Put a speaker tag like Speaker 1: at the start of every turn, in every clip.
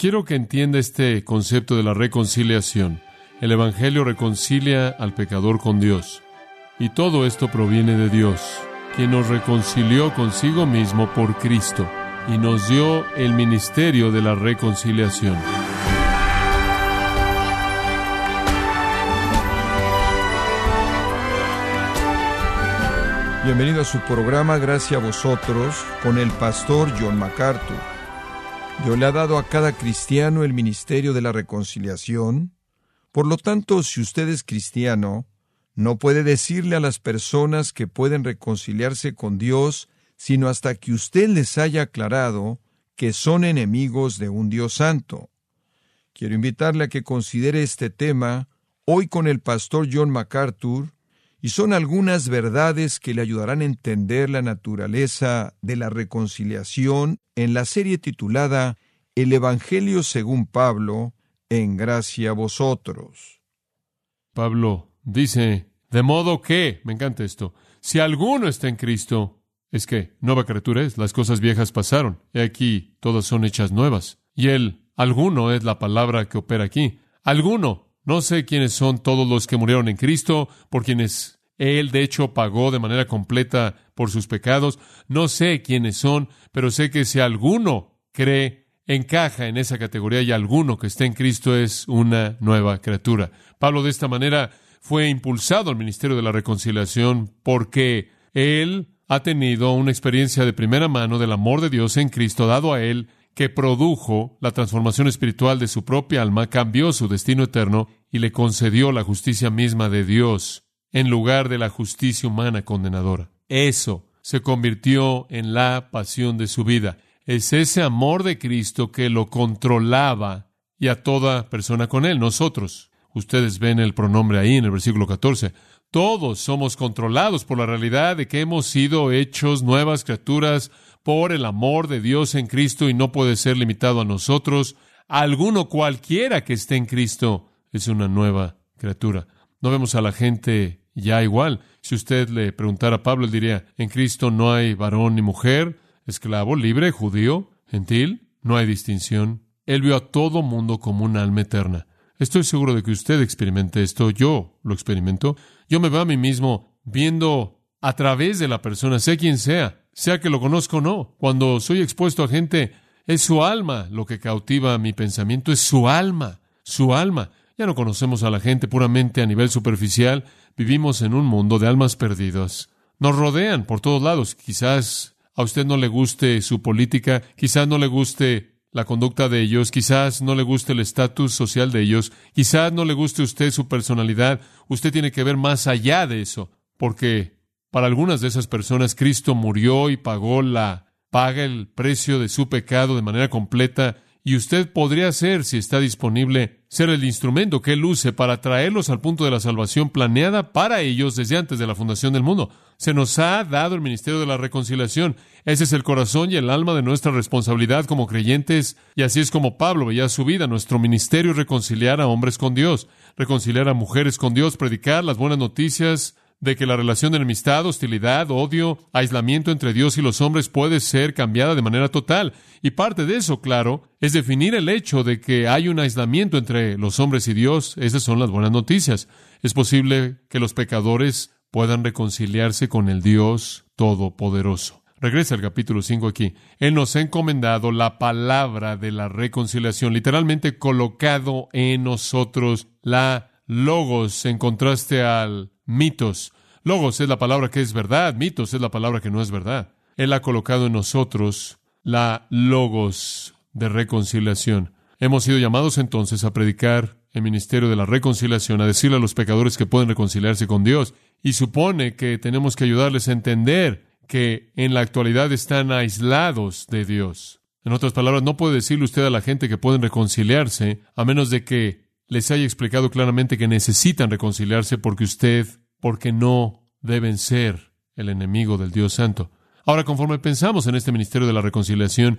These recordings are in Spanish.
Speaker 1: Quiero que entienda este concepto de la reconciliación. El Evangelio reconcilia al pecador con Dios. Y todo esto proviene de Dios, quien nos reconcilió consigo mismo por Cristo y nos dio el ministerio de la reconciliación.
Speaker 2: Bienvenido a su programa Gracias a vosotros con el pastor John MacArthur. Dios le ha dado a cada cristiano el ministerio de la reconciliación. Por lo tanto, si usted es cristiano, no puede decirle a las personas que pueden reconciliarse con Dios, sino hasta que usted les haya aclarado que son enemigos de un Dios santo. Quiero invitarle a que considere este tema hoy con el pastor John MacArthur, y son algunas verdades que le ayudarán a entender la naturaleza de la reconciliación en la serie titulada El Evangelio según Pablo, en gracia a vosotros.
Speaker 1: Pablo dice, de modo que, me encanta esto, si alguno está en Cristo, es que nueva criatura es, las cosas viejas pasaron, y aquí todas son hechas nuevas. Y el alguno es la palabra que opera aquí. Alguno no sé quiénes son todos los que murieron en Cristo, por quienes Él de hecho pagó de manera completa por sus pecados. No sé quiénes son, pero sé que si alguno cree, encaja en esa categoría y alguno que esté en Cristo es una nueva criatura. Pablo de esta manera fue impulsado al ministerio de la reconciliación porque Él ha tenido una experiencia de primera mano del amor de Dios en Cristo dado a Él que produjo la transformación espiritual de su propia alma, cambió su destino eterno y le concedió la justicia misma de Dios en lugar de la justicia humana condenadora. Eso se convirtió en la pasión de su vida. Es ese amor de Cristo que lo controlaba y a toda persona con él, nosotros. Ustedes ven el pronombre ahí en el versículo 14. Todos somos controlados por la realidad de que hemos sido hechos nuevas criaturas por el amor de Dios en Cristo y no puede ser limitado a nosotros. Alguno cualquiera que esté en Cristo es una nueva criatura. No vemos a la gente ya igual. Si usted le preguntara a Pablo, él diría, en Cristo no hay varón ni mujer, esclavo, libre, judío, gentil, no hay distinción. Él vio a todo mundo como un alma eterna. Estoy seguro de que usted experimente esto. Yo lo experimento. Yo me veo a mí mismo viendo a través de la persona, sea quien sea, sea que lo conozco o no. Cuando soy expuesto a gente, es su alma lo que cautiva mi pensamiento, es su alma, su alma. Ya no conocemos a la gente puramente a nivel superficial, vivimos en un mundo de almas perdidas. Nos rodean por todos lados. Quizás a usted no le guste su política, quizás no le guste la conducta de ellos, quizás no le guste el estatus social de ellos, quizás no le guste a usted su personalidad. Usted tiene que ver más allá de eso, porque para algunas de esas personas, Cristo murió y pagó la paga el precio de su pecado de manera completa y usted podría ser, si está disponible, ser el instrumento que Él use para traerlos al punto de la salvación planeada para ellos desde antes de la fundación del mundo. Se nos ha dado el ministerio de la reconciliación. Ese es el corazón y el alma de nuestra responsabilidad como creyentes, y así es como Pablo veía su vida. Nuestro ministerio es reconciliar a hombres con Dios, reconciliar a mujeres con Dios, predicar las buenas noticias de que la relación de enemistad, hostilidad, odio, aislamiento entre Dios y los hombres puede ser cambiada de manera total. Y parte de eso, claro, es definir el hecho de que hay un aislamiento entre los hombres y Dios. Esas son las buenas noticias. Es posible que los pecadores puedan reconciliarse con el Dios Todopoderoso. Regresa al capítulo 5 aquí. Él nos ha encomendado la palabra de la reconciliación, literalmente colocado en nosotros la logos en contraste al mitos. Logos es la palabra que es verdad, mitos es la palabra que no es verdad. Él ha colocado en nosotros la logos de reconciliación. Hemos sido llamados entonces a predicar el ministerio de la reconciliación, a decirle a los pecadores que pueden reconciliarse con Dios. Y supone que tenemos que ayudarles a entender que en la actualidad están aislados de Dios. En otras palabras, no puede decirle usted a la gente que pueden reconciliarse a menos de que les haya explicado claramente que necesitan reconciliarse porque usted, porque no deben ser el enemigo del Dios Santo. Ahora, conforme pensamos en este ministerio de la reconciliación,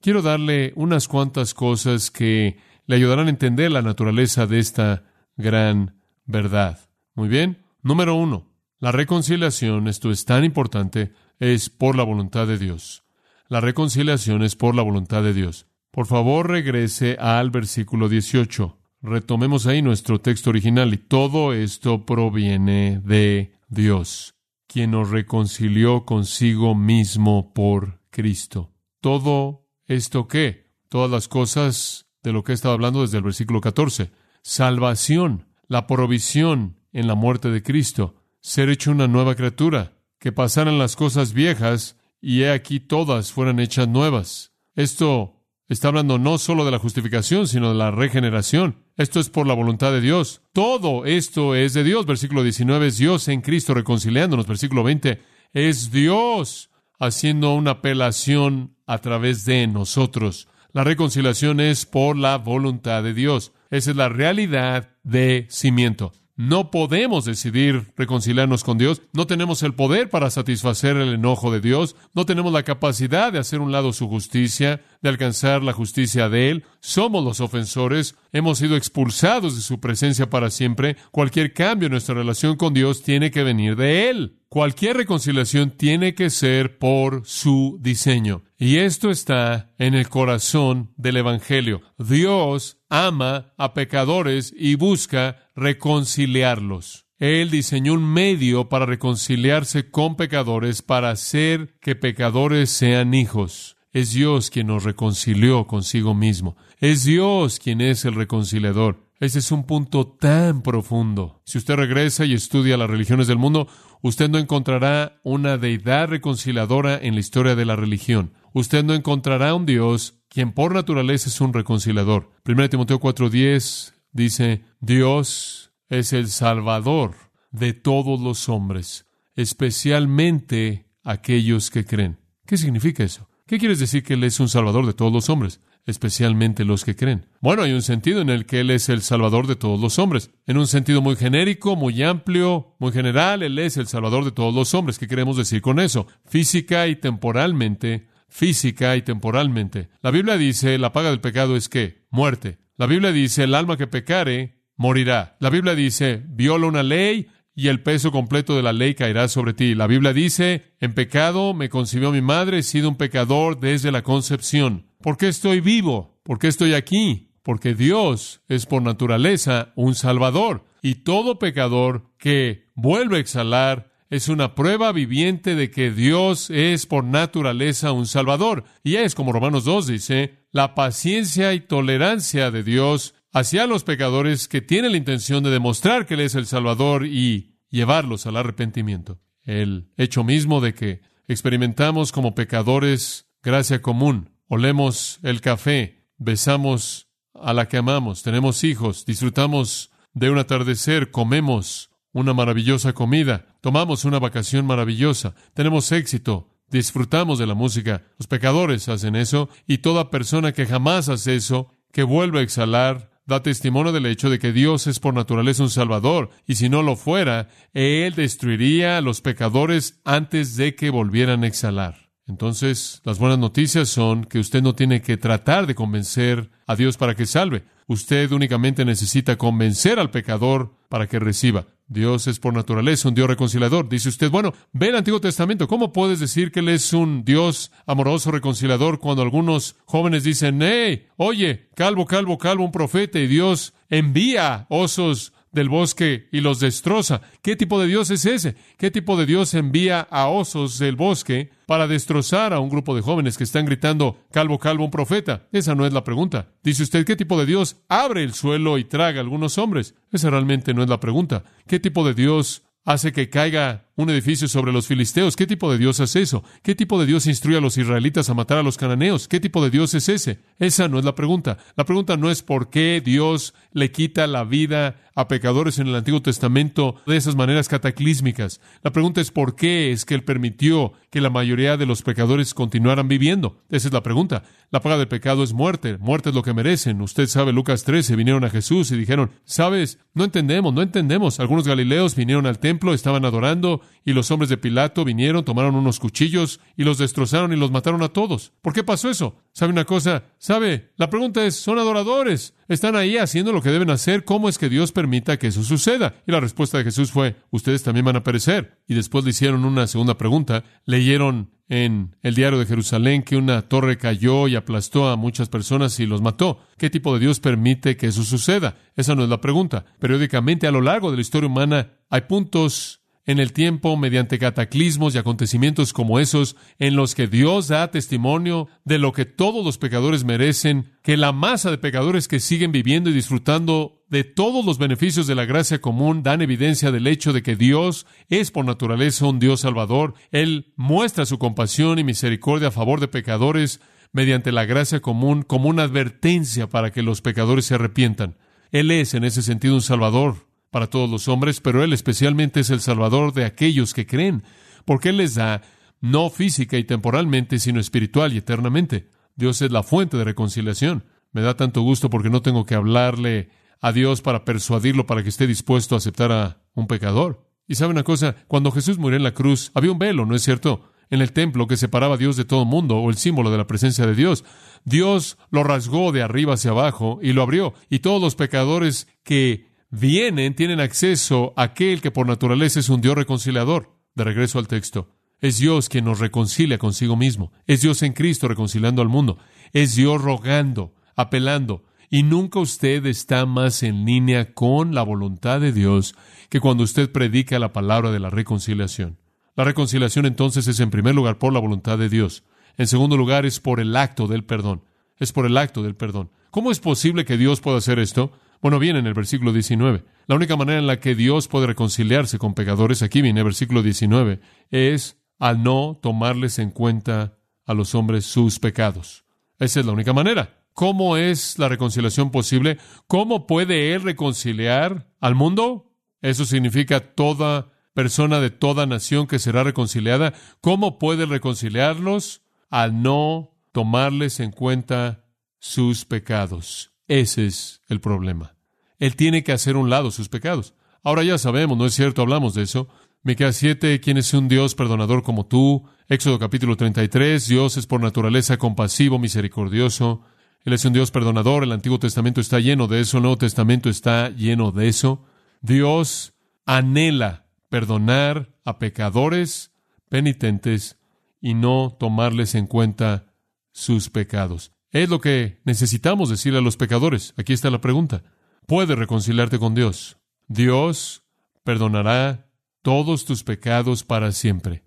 Speaker 1: quiero darle unas cuantas cosas que le ayudarán a entender la naturaleza de esta gran verdad. Muy bien. Número uno, la reconciliación, esto es tan importante, es por la voluntad de Dios. La reconciliación es por la voluntad de Dios. Por favor, regrese al versículo 18. Retomemos ahí nuestro texto original y todo esto proviene de Dios, quien nos reconcilió consigo mismo por Cristo. ¿Todo esto qué? Todas las cosas de lo que he estado hablando desde el versículo 14. Salvación, la provisión en la muerte de Cristo, ser hecho una nueva criatura, que pasaran las cosas viejas y he aquí todas fueran hechas nuevas. Esto está hablando no solo de la justificación, sino de la regeneración. Esto es por la voluntad de Dios. Todo esto es de Dios. Versículo 19 es Dios en Cristo reconciliándonos. Versículo 20 es Dios haciendo una apelación a través de nosotros. La reconciliación es por la voluntad de Dios. Esa es la realidad de cimiento. No podemos decidir reconciliarnos con Dios. No tenemos el poder para satisfacer el enojo de Dios. No tenemos la capacidad de hacer un lado su justicia, de alcanzar la justicia de Él. Somos los ofensores. Hemos sido expulsados de su presencia para siempre. Cualquier cambio en nuestra relación con Dios tiene que venir de Él. Cualquier reconciliación tiene que ser por su diseño. Y esto está en el corazón del Evangelio. Dios ama a pecadores y busca reconciliarlos. Él diseñó un medio para reconciliarse con pecadores, para hacer que pecadores sean hijos. Es Dios quien nos reconcilió consigo mismo. Es Dios quien es el reconciliador. Ese es un punto tan profundo. Si usted regresa y estudia las religiones del mundo, usted no encontrará una deidad reconciliadora en la historia de la religión. Usted no encontrará un Dios quien por naturaleza es un reconciliador. 1 Timoteo 4:10 dice, Dios es el Salvador de todos los hombres, especialmente aquellos que creen. ¿Qué significa eso? ¿Qué quiere decir que Él es un Salvador de todos los hombres? Especialmente los que creen. Bueno, hay un sentido en el que Él es el Salvador de todos los hombres. En un sentido muy genérico, muy amplio, muy general, Él es el Salvador de todos los hombres. ¿Qué queremos decir con eso? Física y temporalmente, física y temporalmente. La Biblia dice, la paga del pecado es qué? Muerte. La Biblia dice, el alma que pecare, morirá. La Biblia dice, viola una ley, y el peso completo de la ley caerá sobre ti. La Biblia dice, en pecado me concibió mi madre, he sido un pecador desde la concepción. ¿Por qué estoy vivo? ¿Por qué estoy aquí? Porque Dios es por naturaleza un salvador. Y todo pecador que vuelve a exhalar es una prueba viviente de que Dios es por naturaleza un salvador. Y es, como Romanos 2 dice, la paciencia y tolerancia de Dios hacia los pecadores que tienen la intención de demostrar que Él es el Salvador y llevarlos al arrepentimiento. El hecho mismo de que experimentamos como pecadores gracia común, olemos el café, besamos a la que amamos, tenemos hijos, disfrutamos de un atardecer, comemos una maravillosa comida, tomamos una vacación maravillosa, tenemos éxito, disfrutamos de la música. Los pecadores hacen eso y toda persona que jamás hace eso, que vuelve a exhalar, da testimonio del hecho de que Dios es por naturaleza un Salvador, y si no lo fuera, Él destruiría a los pecadores antes de que volvieran a exhalar. Entonces, las buenas noticias son que usted no tiene que tratar de convencer a Dios para que salve. Usted únicamente necesita convencer al pecador para que reciba. Dios es por naturaleza un Dios reconciliador. Dice usted, bueno, ve el Antiguo Testamento. ¿Cómo puedes decir que Él es un Dios amoroso, reconciliador, cuando algunos jóvenes dicen, hey, oye, calvo, calvo, calvo, un profeta y Dios envía osos del bosque y los destroza. ¿Qué tipo de Dios es ese? ¿Qué tipo de Dios envía a osos del bosque para destrozar a un grupo de jóvenes que están gritando, calvo, calvo, un profeta? Esa no es la pregunta. Dice usted, ¿qué tipo de Dios abre el suelo y traga a algunos hombres? Esa realmente no es la pregunta. ¿Qué tipo de Dios hace que caiga un edificio sobre los filisteos. ¿Qué tipo de Dios hace eso? ¿Qué tipo de Dios instruye a los israelitas a matar a los cananeos? ¿Qué tipo de Dios es ese? Esa no es la pregunta. La pregunta no es por qué Dios le quita la vida a pecadores en el Antiguo Testamento de esas maneras cataclísmicas. La pregunta es por qué es que Él permitió que la mayoría de los pecadores continuaran viviendo. Esa es la pregunta. La paga del pecado es muerte. Muerte es lo que merecen. Usted sabe, Lucas 13, vinieron a Jesús y dijeron, sabes, no entendemos, no entendemos. Algunos galileos vinieron al templo, estaban adorando y los hombres de Pilato vinieron, tomaron unos cuchillos y los destrozaron y los mataron a todos. ¿Por qué pasó eso? ¿Sabe una cosa? ¿Sabe? La pregunta es, son adoradores. Están ahí haciendo lo que deben hacer. ¿Cómo es que Dios permita que eso suceda? Y la respuesta de Jesús fue, ustedes también van a perecer. Y después le hicieron una segunda pregunta. Leyeron en el diario de Jerusalén que una torre cayó y aplastó a muchas personas y los mató. ¿Qué tipo de Dios permite que eso suceda? Esa no es la pregunta. Periódicamente a lo largo de la historia humana hay puntos en el tiempo mediante cataclismos y acontecimientos como esos en los que Dios da testimonio de lo que todos los pecadores merecen, que la masa de pecadores que siguen viviendo y disfrutando de todos los beneficios de la gracia común dan evidencia del hecho de que Dios es por naturaleza un Dios salvador. Él muestra su compasión y misericordia a favor de pecadores mediante la gracia común como una advertencia para que los pecadores se arrepientan. Él es en ese sentido un salvador para todos los hombres, pero Él especialmente es el Salvador de aquellos que creen, porque Él les da no física y temporalmente, sino espiritual y eternamente. Dios es la fuente de reconciliación. Me da tanto gusto porque no tengo que hablarle a Dios para persuadirlo para que esté dispuesto a aceptar a un pecador. Y sabe una cosa, cuando Jesús murió en la cruz, había un velo, ¿no es cierto? En el templo que separaba a Dios de todo mundo, o el símbolo de la presencia de Dios. Dios lo rasgó de arriba hacia abajo y lo abrió, y todos los pecadores que vienen, tienen acceso a aquel que por naturaleza es un Dios reconciliador. De regreso al texto. Es Dios quien nos reconcilia consigo mismo. Es Dios en Cristo reconciliando al mundo. Es Dios rogando, apelando. Y nunca usted está más en línea con la voluntad de Dios que cuando usted predica la palabra de la reconciliación. La reconciliación entonces es en primer lugar por la voluntad de Dios. En segundo lugar es por el acto del perdón. Es por el acto del perdón. ¿Cómo es posible que Dios pueda hacer esto? Bueno, viene en el versículo 19. La única manera en la que Dios puede reconciliarse con pecadores, aquí viene el versículo 19, es al no tomarles en cuenta a los hombres sus pecados. Esa es la única manera. ¿Cómo es la reconciliación posible? ¿Cómo puede Él reconciliar al mundo? Eso significa toda persona de toda nación que será reconciliada. ¿Cómo puede reconciliarlos? Al no tomarles en cuenta sus pecados. Ese es el problema. Él tiene que hacer un lado sus pecados. Ahora ya sabemos, ¿no es cierto? Hablamos de eso. Miqueas 7, ¿quién es un Dios perdonador como tú? Éxodo capítulo 33, Dios es por naturaleza compasivo, misericordioso. Él es un Dios perdonador, el Antiguo Testamento está lleno de eso, el Nuevo Testamento está lleno de eso. Dios anhela perdonar a pecadores penitentes y no tomarles en cuenta sus pecados. Es lo que necesitamos decirle a los pecadores. Aquí está la pregunta. ¿Puedes reconciliarte con Dios? Dios perdonará todos tus pecados para siempre.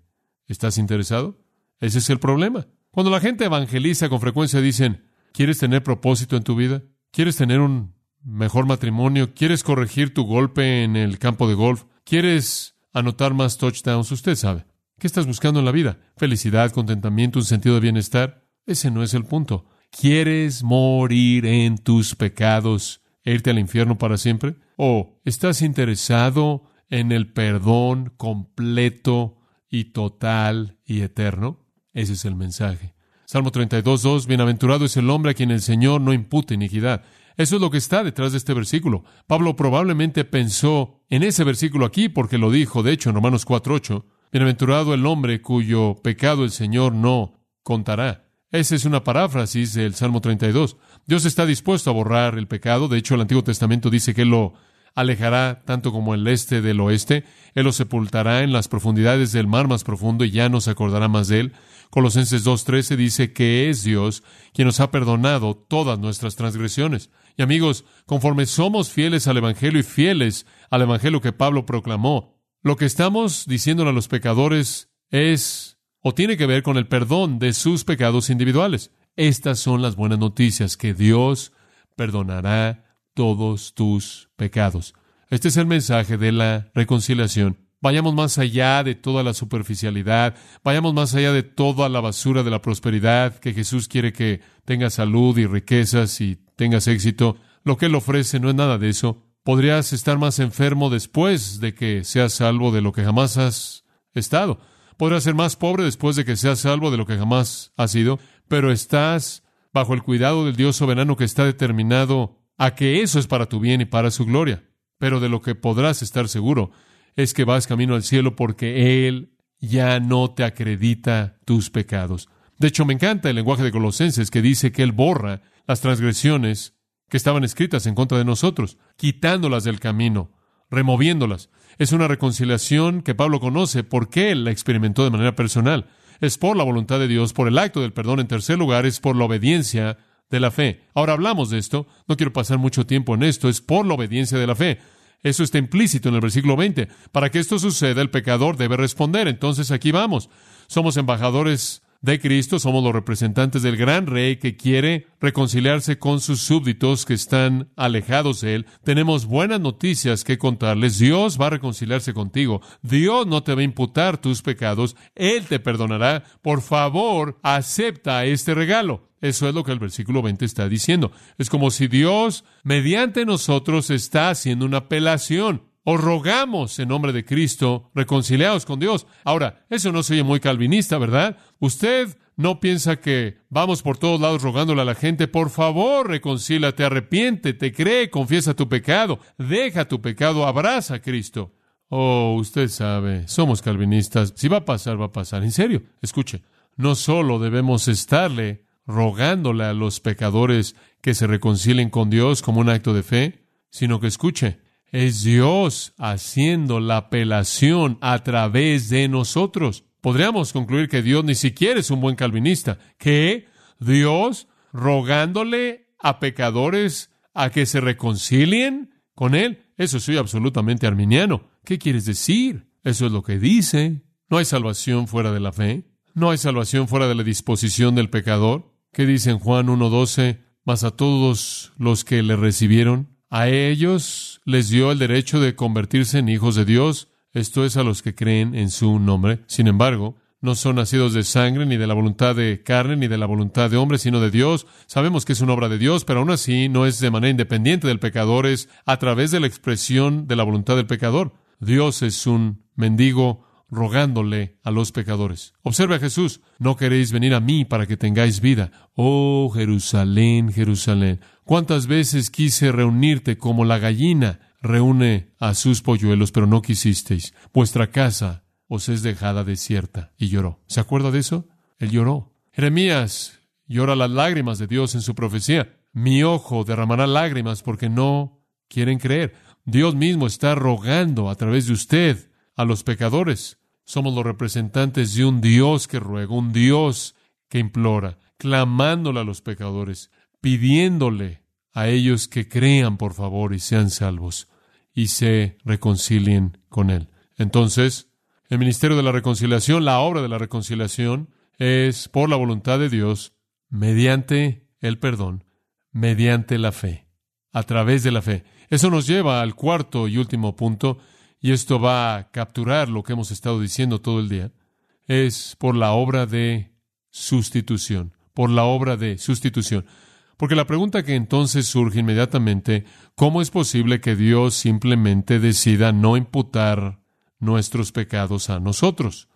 Speaker 1: ¿Estás interesado? Ese es el problema. Cuando la gente evangeliza con frecuencia dicen, ¿quieres tener propósito en tu vida? ¿Quieres tener un mejor matrimonio? ¿Quieres corregir tu golpe en el campo de golf? ¿Quieres anotar más touchdowns? Usted sabe. ¿Qué estás buscando en la vida? ¿Felicidad, contentamiento, un sentido de bienestar? Ese no es el punto. ¿Quieres morir en tus pecados e irte al infierno para siempre? ¿O estás interesado en el perdón completo y total y eterno? Ese es el mensaje. Salmo 32, 2. Bienaventurado es el hombre a quien el Señor no impute iniquidad. Eso es lo que está detrás de este versículo. Pablo probablemente pensó en ese versículo aquí porque lo dijo, de hecho, en Romanos 4, 8. Bienaventurado el hombre cuyo pecado el Señor no contará. Esa es una paráfrasis del Salmo 32. Dios está dispuesto a borrar el pecado. De hecho, el Antiguo Testamento dice que Él lo alejará tanto como el este del oeste. Él lo sepultará en las profundidades del mar más profundo y ya no se acordará más de Él. Colosenses 2.13 dice que es Dios quien nos ha perdonado todas nuestras transgresiones. Y amigos, conforme somos fieles al Evangelio y fieles al Evangelio que Pablo proclamó, lo que estamos diciéndole a los pecadores es o tiene que ver con el perdón de sus pecados individuales. Estas son las buenas noticias, que Dios perdonará todos tus pecados. Este es el mensaje de la reconciliación. Vayamos más allá de toda la superficialidad, vayamos más allá de toda la basura de la prosperidad, que Jesús quiere que tengas salud y riquezas y tengas éxito. Lo que Él ofrece no es nada de eso. Podrías estar más enfermo después de que seas salvo de lo que jamás has estado. Podrás ser más pobre después de que seas salvo de lo que jamás has sido, pero estás bajo el cuidado del Dios soberano que está determinado a que eso es para tu bien y para su gloria. Pero de lo que podrás estar seguro es que vas camino al cielo porque Él ya no te acredita tus pecados. De hecho, me encanta el lenguaje de Colosenses que dice que Él borra las transgresiones que estaban escritas en contra de nosotros, quitándolas del camino, removiéndolas. Es una reconciliación que Pablo conoce porque él la experimentó de manera personal. Es por la voluntad de Dios, por el acto del perdón. En tercer lugar, es por la obediencia de la fe. Ahora hablamos de esto. No quiero pasar mucho tiempo en esto. Es por la obediencia de la fe. Eso está implícito en el versículo 20. Para que esto suceda, el pecador debe responder. Entonces aquí vamos. Somos embajadores de Cristo, somos los representantes del gran rey que quiere reconciliarse con sus súbditos que están alejados de él. Tenemos buenas noticias que contarles. Dios va a reconciliarse contigo. Dios no te va a imputar tus pecados. Él te perdonará. Por favor, acepta este regalo. Eso es lo que el versículo 20 está diciendo. Es como si Dios, mediante nosotros, está haciendo una apelación. Os rogamos en nombre de Cristo, reconciliados con Dios. Ahora, eso no se oye muy calvinista, ¿verdad? Usted no piensa que vamos por todos lados rogándole a la gente, por favor, reconcílate, arrepiéntete, cree, confiesa tu pecado, deja tu pecado, abraza a Cristo. Oh, usted sabe, somos calvinistas. Si va a pasar, va a pasar. En serio, escuche, no solo debemos estarle rogándole a los pecadores que se reconcilien con Dios como un acto de fe, sino que escuche, es Dios haciendo la apelación a través de nosotros. Podríamos concluir que Dios ni siquiera es un buen calvinista, que Dios rogándole a pecadores a que se reconcilien con Él. Eso soy absolutamente arminiano. ¿Qué quieres decir? Eso es lo que dice. No hay salvación fuera de la fe. No hay salvación fuera de la disposición del pecador. ¿Qué dice en Juan 1.12? Mas a todos los que le recibieron, a ellos les dio el derecho de convertirse en hijos de Dios, esto es a los que creen en su nombre. Sin embargo, no son nacidos de sangre, ni de la voluntad de carne, ni de la voluntad de hombre, sino de Dios. Sabemos que es una obra de Dios, pero aún así no es de manera independiente del pecador, es a través de la expresión de la voluntad del pecador. Dios es un mendigo rogándole a los pecadores. Observe a Jesús, no queréis venir a mí para que tengáis vida. Oh Jerusalén, Jerusalén, cuántas veces quise reunirte como la gallina reúne a sus polluelos, pero no quisisteis. Vuestra casa os es dejada desierta. Y lloró. ¿Se acuerda de eso? Él lloró. Jeremías llora las lágrimas de Dios en su profecía. Mi ojo derramará lágrimas porque no quieren creer. Dios mismo está rogando a través de usted a los pecadores. Somos los representantes de un Dios que ruega, un Dios que implora, clamándole a los pecadores, pidiéndole a ellos que crean, por favor, y sean salvos, y se reconcilien con Él. Entonces, el ministerio de la reconciliación, la obra de la reconciliación, es por la voluntad de Dios, mediante el perdón, mediante la fe, a través de la fe. Eso nos lleva al cuarto y último punto, y esto va a capturar lo que hemos estado diciendo todo el día, es por la obra de sustitución, por la obra de sustitución. Porque la pregunta que entonces surge inmediatamente, ¿cómo es posible que Dios simplemente decida no imputar nuestros pecados a nosotros?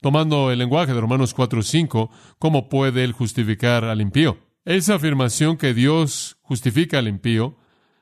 Speaker 1: Tomando el lenguaje de Romanos 4:5, ¿cómo puede Él justificar al impío? Esa afirmación que Dios justifica al impío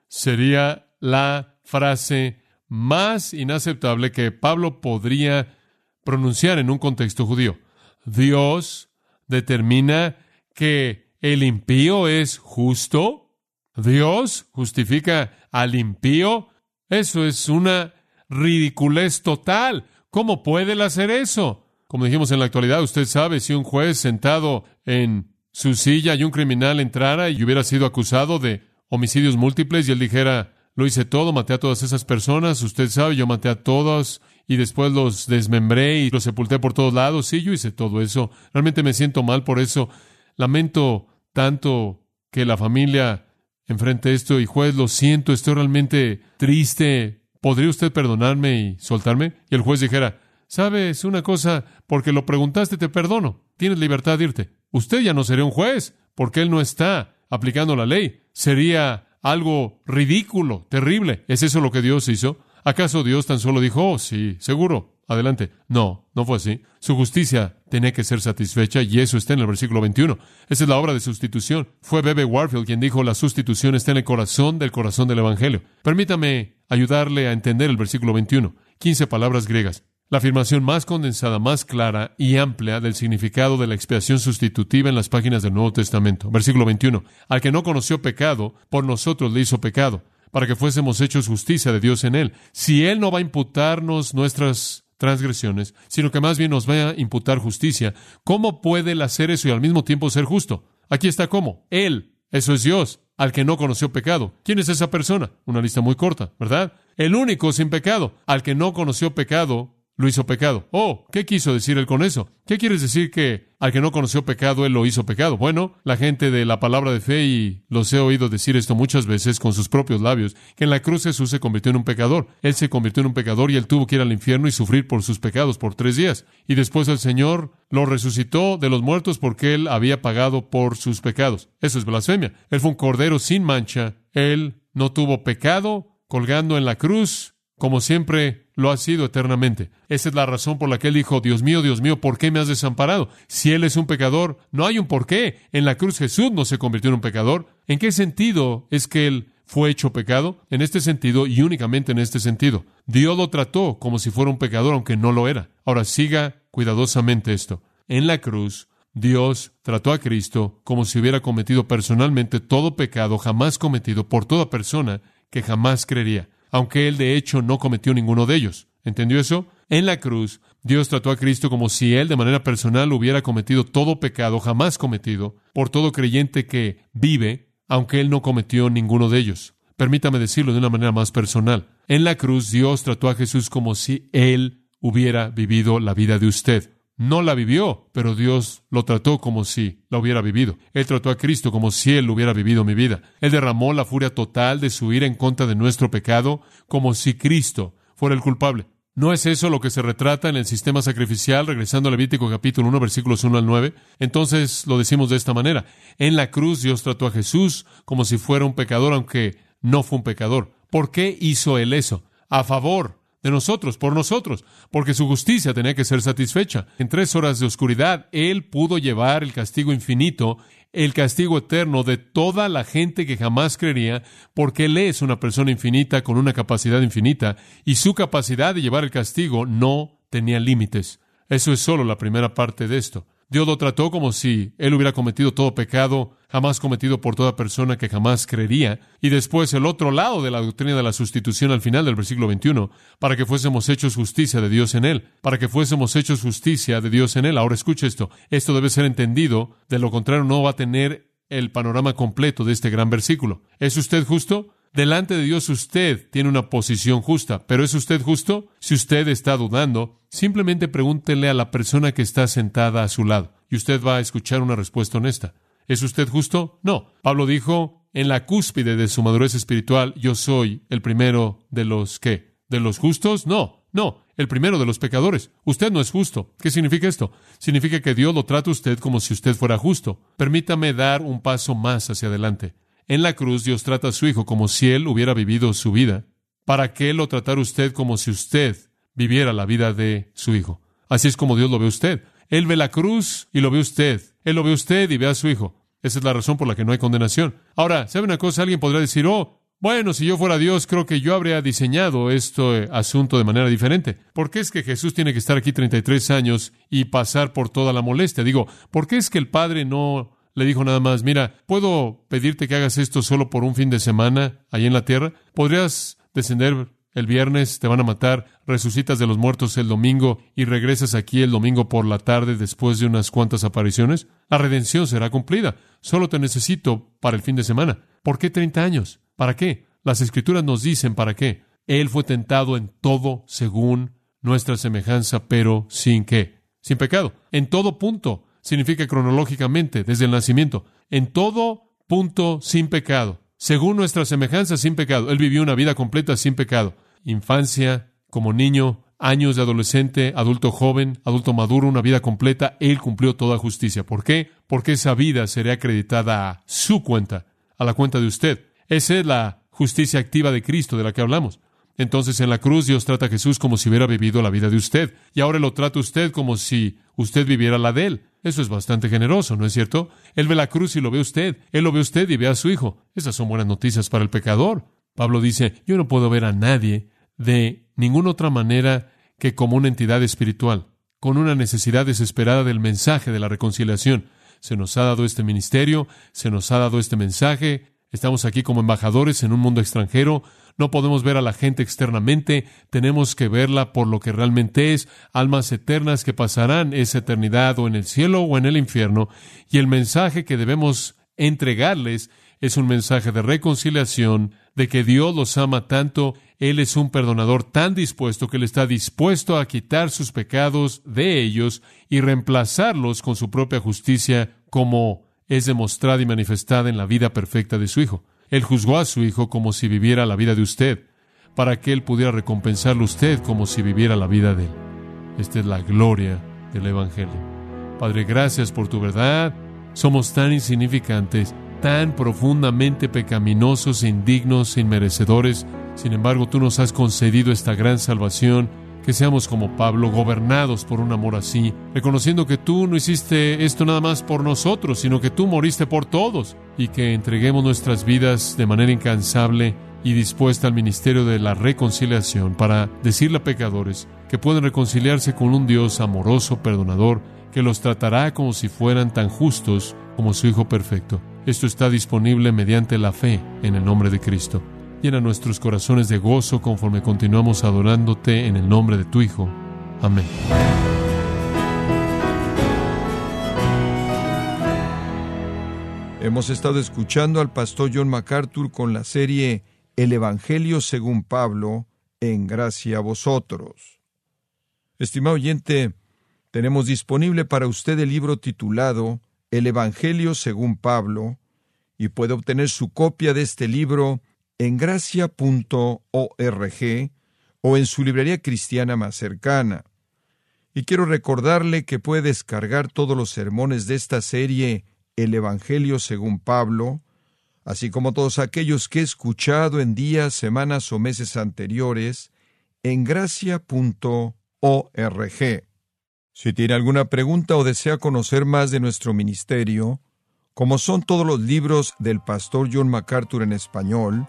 Speaker 1: sería la frase más inaceptable que Pablo podría pronunciar en un contexto judío. Dios determina que el impío es justo. Dios justifica al impío. Eso es una ridiculez total. ¿Cómo puede él hacer eso? Como dijimos en la actualidad, usted sabe si un juez sentado en su silla y un criminal entrara y hubiera sido acusado de homicidios múltiples y él dijera, lo hice todo, maté a todas esas personas, usted sabe, yo maté a todos y después los desmembré y los sepulté por todos lados. Sí, yo hice todo eso. Realmente me siento mal por eso. Lamento tanto que la familia enfrente esto y juez, lo siento, estoy realmente triste. ¿Podría usted perdonarme y soltarme? Y el juez dijera, sabes una cosa, porque lo preguntaste, te perdono. Tienes libertad de irte. Usted ya no sería un juez, porque él no está aplicando la ley. Sería algo ridículo, terrible. ¿Es eso lo que Dios hizo? ¿Acaso Dios tan solo dijo, oh, sí, seguro, adelante? No, no fue así. Su justicia tenía que ser satisfecha y eso está en el versículo 21. Esa es la obra de sustitución. Fue Bebe Warfield quien dijo, la sustitución está en el corazón del corazón del Evangelio. Permítame ayudarle a entender el versículo 21. 15 palabras griegas. La afirmación más condensada, más clara y amplia del significado de la expiación sustitutiva en las páginas del Nuevo Testamento. Versículo 21. Al que no conoció pecado, por nosotros le hizo pecado, para que fuésemos hechos justicia de Dios en él. Si él no va a imputarnos nuestras transgresiones, sino que más bien nos va a imputar justicia, ¿cómo puede él hacer eso y al mismo tiempo ser justo? Aquí está cómo. Él, eso es Dios, al que no conoció pecado. ¿Quién es esa persona? Una lista muy corta, ¿verdad? El único sin pecado, al que no conoció pecado, lo hizo pecado. Oh, ¿qué quiso decir él con eso? ¿Qué quieres decir que al que no conoció pecado, él lo hizo pecado? Bueno, la gente de la palabra de fe, y los he oído decir esto muchas veces con sus propios labios, que en la cruz Jesús se convirtió en un pecador. Él se convirtió en un pecador y él tuvo que ir al infierno y sufrir por sus pecados por tres días. Y después el Señor lo resucitó de los muertos porque él había pagado por sus pecados. Eso es blasfemia. Él fue un cordero sin mancha. Él no tuvo pecado colgando en la cruz como siempre lo ha sido eternamente. Esa es la razón por la que él dijo, Dios mío, Dios mío, ¿por qué me has desamparado? Si él es un pecador, no hay un por qué. En la cruz Jesús no se convirtió en un pecador. ¿En qué sentido es que él fue hecho pecado? En este sentido y únicamente en este sentido. Dios lo trató como si fuera un pecador, aunque no lo era. Ahora siga cuidadosamente esto. En la cruz, Dios trató a Cristo como si hubiera cometido personalmente todo pecado jamás cometido por toda persona que jamás creería aunque él de hecho no cometió ninguno de ellos. ¿Entendió eso? En la cruz, Dios trató a Cristo como si él de manera personal hubiera cometido todo pecado jamás cometido por todo creyente que vive, aunque él no cometió ninguno de ellos. Permítame decirlo de una manera más personal. En la cruz, Dios trató a Jesús como si él hubiera vivido la vida de usted. No la vivió, pero Dios lo trató como si la hubiera vivido. Él trató a Cristo como si Él hubiera vivido mi vida. Él derramó la furia total de su ira en contra de nuestro pecado, como si Cristo fuera el culpable. ¿No es eso lo que se retrata en el sistema sacrificial, regresando al Levítico capítulo 1, versículos 1 al 9? Entonces lo decimos de esta manera. En la cruz Dios trató a Jesús como si fuera un pecador, aunque no fue un pecador. ¿Por qué hizo Él eso? A favor de nosotros, por nosotros, porque su justicia tenía que ser satisfecha. En tres horas de oscuridad, Él pudo llevar el castigo infinito, el castigo eterno de toda la gente que jamás creería, porque Él es una persona infinita con una capacidad infinita, y su capacidad de llevar el castigo no tenía límites. Eso es solo la primera parte de esto. Dios lo trató como si él hubiera cometido todo pecado jamás cometido por toda persona que jamás creería. Y después el otro lado de la doctrina de la sustitución al final del versículo 21, para que fuésemos hechos justicia de Dios en él, para que fuésemos hechos justicia de Dios en él. Ahora escuche esto, esto debe ser entendido, de lo contrario no va a tener el panorama completo de este gran versículo. ¿Es usted justo? Delante de Dios usted tiene una posición justa, pero ¿es usted justo? Si usted está dudando, simplemente pregúntele a la persona que está sentada a su lado y usted va a escuchar una respuesta honesta. ¿Es usted justo? No. Pablo dijo, en la cúspide de su madurez espiritual, yo soy el primero de los que, de los justos? No, no, el primero de los pecadores. Usted no es justo. ¿Qué significa esto? Significa que Dios lo trata a usted como si usted fuera justo. Permítame dar un paso más hacia adelante. En la cruz Dios trata a su Hijo como si Él hubiera vivido su vida. ¿Para qué lo tratar usted como si usted viviera la vida de su Hijo? Así es como Dios lo ve usted. Él ve la cruz y lo ve usted. Él lo ve usted y ve a su Hijo. Esa es la razón por la que no hay condenación. Ahora, ¿sabe una cosa? Alguien podría decir, oh, bueno, si yo fuera Dios, creo que yo habría diseñado este asunto de manera diferente. ¿Por qué es que Jesús tiene que estar aquí 33 años y pasar por toda la molestia? Digo, ¿por qué es que el Padre no le dijo nada más, mira, ¿puedo pedirte que hagas esto solo por un fin de semana ahí en la tierra? ¿Podrías descender el viernes, te van a matar, resucitas de los muertos el domingo y regresas aquí el domingo por la tarde después de unas cuantas apariciones? La redención será cumplida. Solo te necesito para el fin de semana. ¿Por qué 30 años? ¿Para qué? Las escrituras nos dicen para qué. Él fue tentado en todo según nuestra semejanza, pero sin qué? Sin pecado. En todo punto significa cronológicamente, desde el nacimiento, en todo punto sin pecado, según nuestra semejanza sin pecado. Él vivió una vida completa sin pecado. Infancia, como niño, años de adolescente, adulto joven, adulto maduro, una vida completa, Él cumplió toda justicia. ¿Por qué? Porque esa vida sería acreditada a su cuenta, a la cuenta de usted. Esa es la justicia activa de Cristo de la que hablamos. Entonces en la cruz Dios trata a Jesús como si hubiera vivido la vida de usted, y ahora lo trata usted como si usted viviera la de Él. Eso es bastante generoso, ¿no es cierto? Él ve la cruz y lo ve usted, Él lo ve usted y ve a su Hijo. Esas son buenas noticias para el pecador. Pablo dice, yo no puedo ver a nadie de ninguna otra manera que como una entidad espiritual, con una necesidad desesperada del mensaje de la reconciliación. Se nos ha dado este ministerio, se nos ha dado este mensaje, estamos aquí como embajadores en un mundo extranjero, no podemos ver a la gente externamente, tenemos que verla por lo que realmente es, almas eternas que pasarán esa eternidad o en el cielo o en el infierno, y el mensaje que debemos entregarles es un mensaje de reconciliación, de que Dios los ama tanto, Él es un perdonador tan dispuesto que Él está dispuesto a quitar sus pecados de ellos y reemplazarlos con su propia justicia como es demostrada y manifestada en la vida perfecta de su Hijo. Él juzgó a su Hijo como si viviera la vida de usted, para que Él pudiera recompensarle a usted como si viviera la vida de Él. Esta es la gloria del Evangelio. Padre, gracias por tu verdad. Somos tan insignificantes tan profundamente pecaminosos, indignos, inmerecedores. Sin embargo, tú nos has concedido esta gran salvación, que seamos como Pablo, gobernados por un amor así, reconociendo que tú no hiciste esto nada más por nosotros, sino que tú moriste por todos, y que entreguemos nuestras vidas de manera incansable y dispuesta al ministerio de la reconciliación para decirle a pecadores que pueden reconciliarse con un Dios amoroso, perdonador, que los tratará como si fueran tan justos como su Hijo perfecto. Esto está disponible mediante la fe en el nombre de Cristo. Llena nuestros corazones de gozo conforme continuamos adorándote en el nombre de tu Hijo. Amén.
Speaker 2: Hemos estado escuchando al pastor John MacArthur con la serie El Evangelio según Pablo, en gracia a vosotros. Estimado oyente, tenemos disponible para usted el libro titulado el Evangelio según Pablo, y puede obtener su copia de este libro en gracia.org o en su librería cristiana más cercana. Y quiero recordarle que puede descargar todos los sermones de esta serie El Evangelio según Pablo, así como todos aquellos que he escuchado en días, semanas o meses anteriores, en gracia.org. Si tiene alguna pregunta o desea conocer más de nuestro ministerio, como son todos los libros del pastor John MacArthur en español,